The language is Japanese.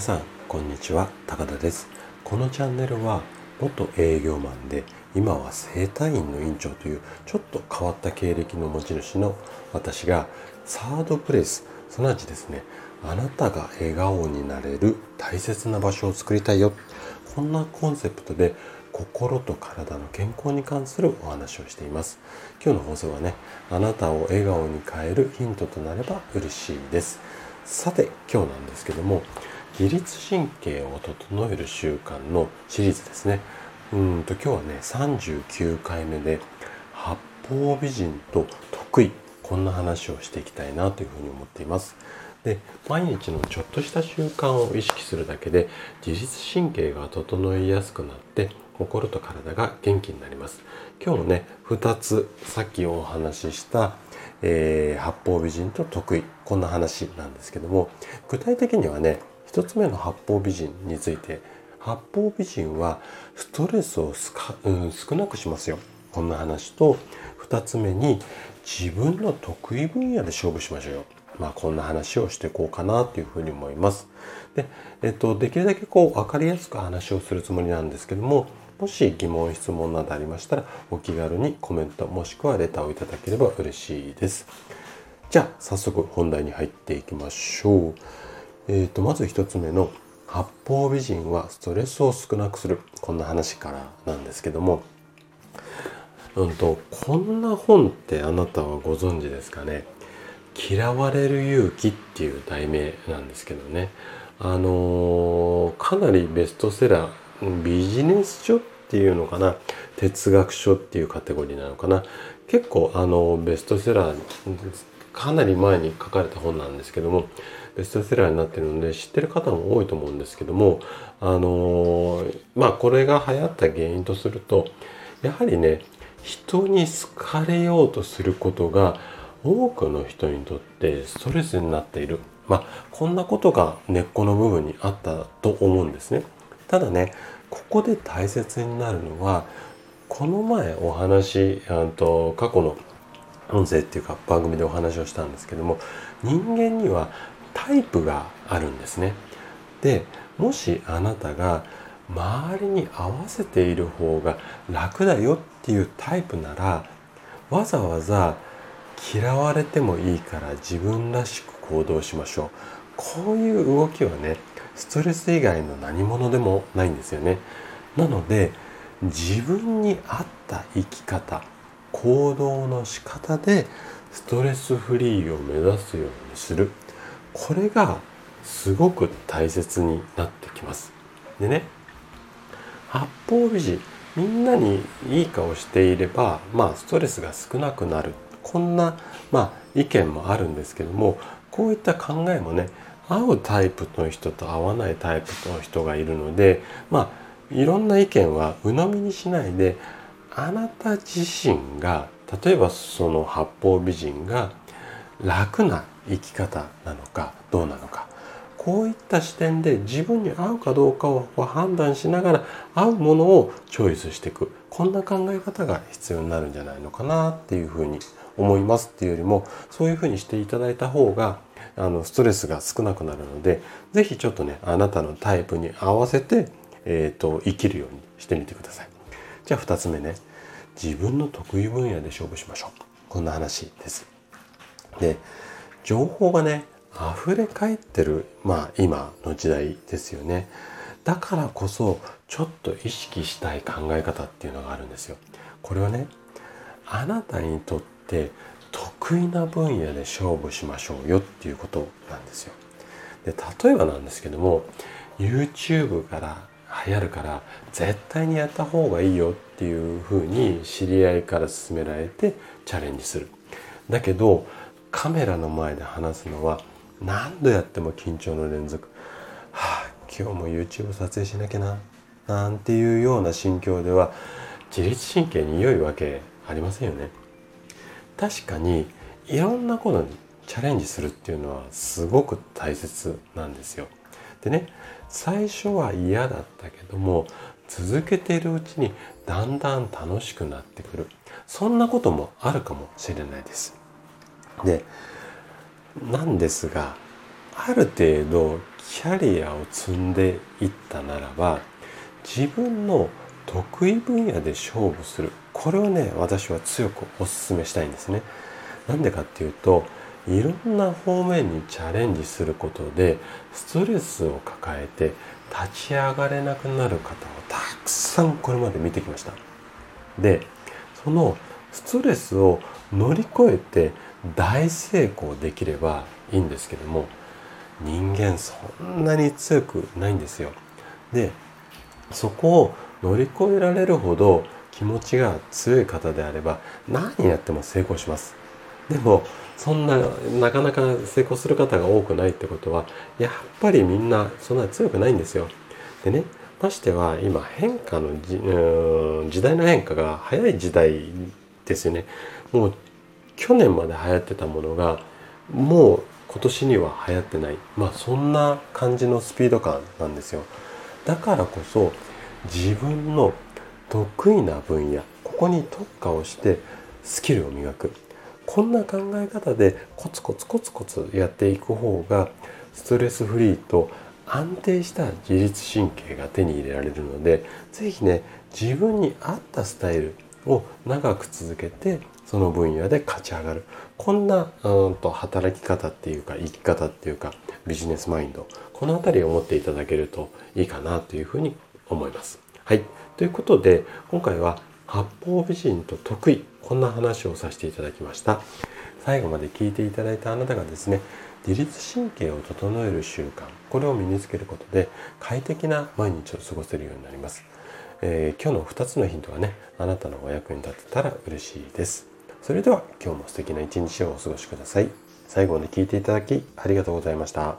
皆さんこんにちは。高田です。このチャンネルは元営業マンで今は整体院の院長というちょっと変わった経歴の持ち主の私がサードプレイスすなわちですねあなたが笑顔になれる大切な場所を作りたいよ。こんなコンセプトで心と体の健康に関するお話をしています。今日の放送はねあなたを笑顔に変えるヒントとなれば嬉しいです。さて今日なんですけども自律神経を整える習慣のシリーズですね。うんと今日はね39回目で八方美人と得意。こんな話をしていきたいなというふうに思っています。で毎日のちょっとした習慣を意識するだけで自律神経が整いやすくなって心と体が元気になります。今日のね2つさっきお話ししたえー、八方美人と得意。こんな話なんですけども具体的にはね1つ目の八方美人について八方美人はストレスをうん、少なくしますよこんな話と2つ目に自分の得意分野で勝負しましょうよまあこんな話をしていこうかなというふうに思いますで、えっと、できるだけこう分かりやすく話をするつもりなんですけどももし疑問質問などありましたらお気軽にコメントもしくはレターをいただければ嬉しいです。じゃあ早速本題に入っていきましょう。えーと、まず1つ目の八方美人はストレスを少なくする。こんな話からなんですけども、うんと、こんな本ってあなたはご存知ですかね嫌われる勇気っていう題名なんですけどね。あのー、かなりベストセラービジネス書っていうのかな？哲学書っていうカテゴリーなのかな？結構あのベストセラーかなり前に書かれた本なんですけどもベストセラーになってるので知ってる方も多いと思うんですけどもあのまあこれが流行った原因とするとやはりね人に好かれようとすることが多くの人にとってストレスになっているまあこんなことが根っこの部分にあったと思うんですね。ただねここで大切になるのはこの前お話と過去の音声っていうか番組でお話をしたんですけども人間にはタイプがあるんですね。でもしあなたが周りに合わせている方が楽だよっていうタイプならわざわざ嫌われてもいいから自分らしく行動しましょうこういう動きはねストレス以外の何者でもないんですよねなので自分に合った生き方行動の仕方でストレスフリーを目指すようにする。これがすごく大切になってきます。でね八方美人みんなにいい顔していればまあストレスが少なくなる。こんなまあ意見もあるんですけどもこういった考えもね合うタイプの人と合わないタイプの人がいるのでまあいろんな意見は鵜呑みにしないであなた自身が例えばその八方美人が楽な生き方なのかどうなのか。こういった視点で自分に合うかどうかを判断しながら合うものをチョイスしていく。こんな考え方が必要になるんじゃないのかなっていうふうに思います。っていうよりもそういうふうにしていただいた方があのストレスが少なくなるので是非ちょっとねあなたのタイプに合わせて、えーと、生きるようにしてみてください。じゃあ2つ目ね。自分の得意分野で勝負しましょうこんな話です。で情報がね溢れ返ってるまあ今の時代ですよね。だからこそちょっと意識したい考え方っていうのがあるんですよ。これはねあなたにとって得意な分野で勝負しましょうよっていうことなんですよ。で例えばなんですけども YouTube から流行るから絶対にやった方がいいよっていうふうに知り合いから勧められてチャレンジする。だけどカメラの前で話すのは何度やっても緊張の連続。はあ今日も YouTube 撮影しなきゃななんていうような心境では自律神経に良いわけありませんよね。確かにいろんなことにチャレンジするっていうのはすごく大切なんですよ。でね最初は嫌だったけども続けているうちにだんだん楽しくなってくるそんなこともあるかもしれないです。でなんですがある程度キャリアを積んでいったならば自分の得意分野で勝負するこれをね私は強くお勧めしたいんですね。なんでかっていうといろんな方面にチャレンジすることでストレスを抱えて立ち上がれなくなる方をたくさんこれまで見てきました。でそのストレスを乗り越えて大成功できればいいんですけども人間そんなに強くないんですよ。でそこを乗り越えられるほど気持ちが強い方であれば何やっても成功します。でもそんななかなか成功する方が多くないってことはやっぱりみんなそんな強くないんですよ。でねましては今変化のじ時代の変化が早い時代ですよね。もう去年まで流行ってたものがもう今年には流行ってないまあそんな感じのスピード感なんですよ。だからこそ自分の得意な分野ここに特化をしてスキルを磨くこんな考え方でコツコツコツコツやっていく方がストレスフリーと安定した自律神経が手に入れられるので是非ね自分に合ったスタイルを長く続けてその分野で勝ち上がる。こんなうんと働き方っていうか生き方っていうかビジネスマインド。この辺りを持っていただけるといいかなというふうに思います。はい。ということで今回は八方美人と得意こんな話をさせていただきました。最後まで聞いていただいたあなたがですね自律神経を整える習慣これを身につけることで快適な毎日を過ごせるようになります、えー、今日の2つのヒントがねあなたのお役に立てたら嬉しいです。それでは今日も素敵な一日をお過ごしください。最後まで聞いていただきありがとうございました。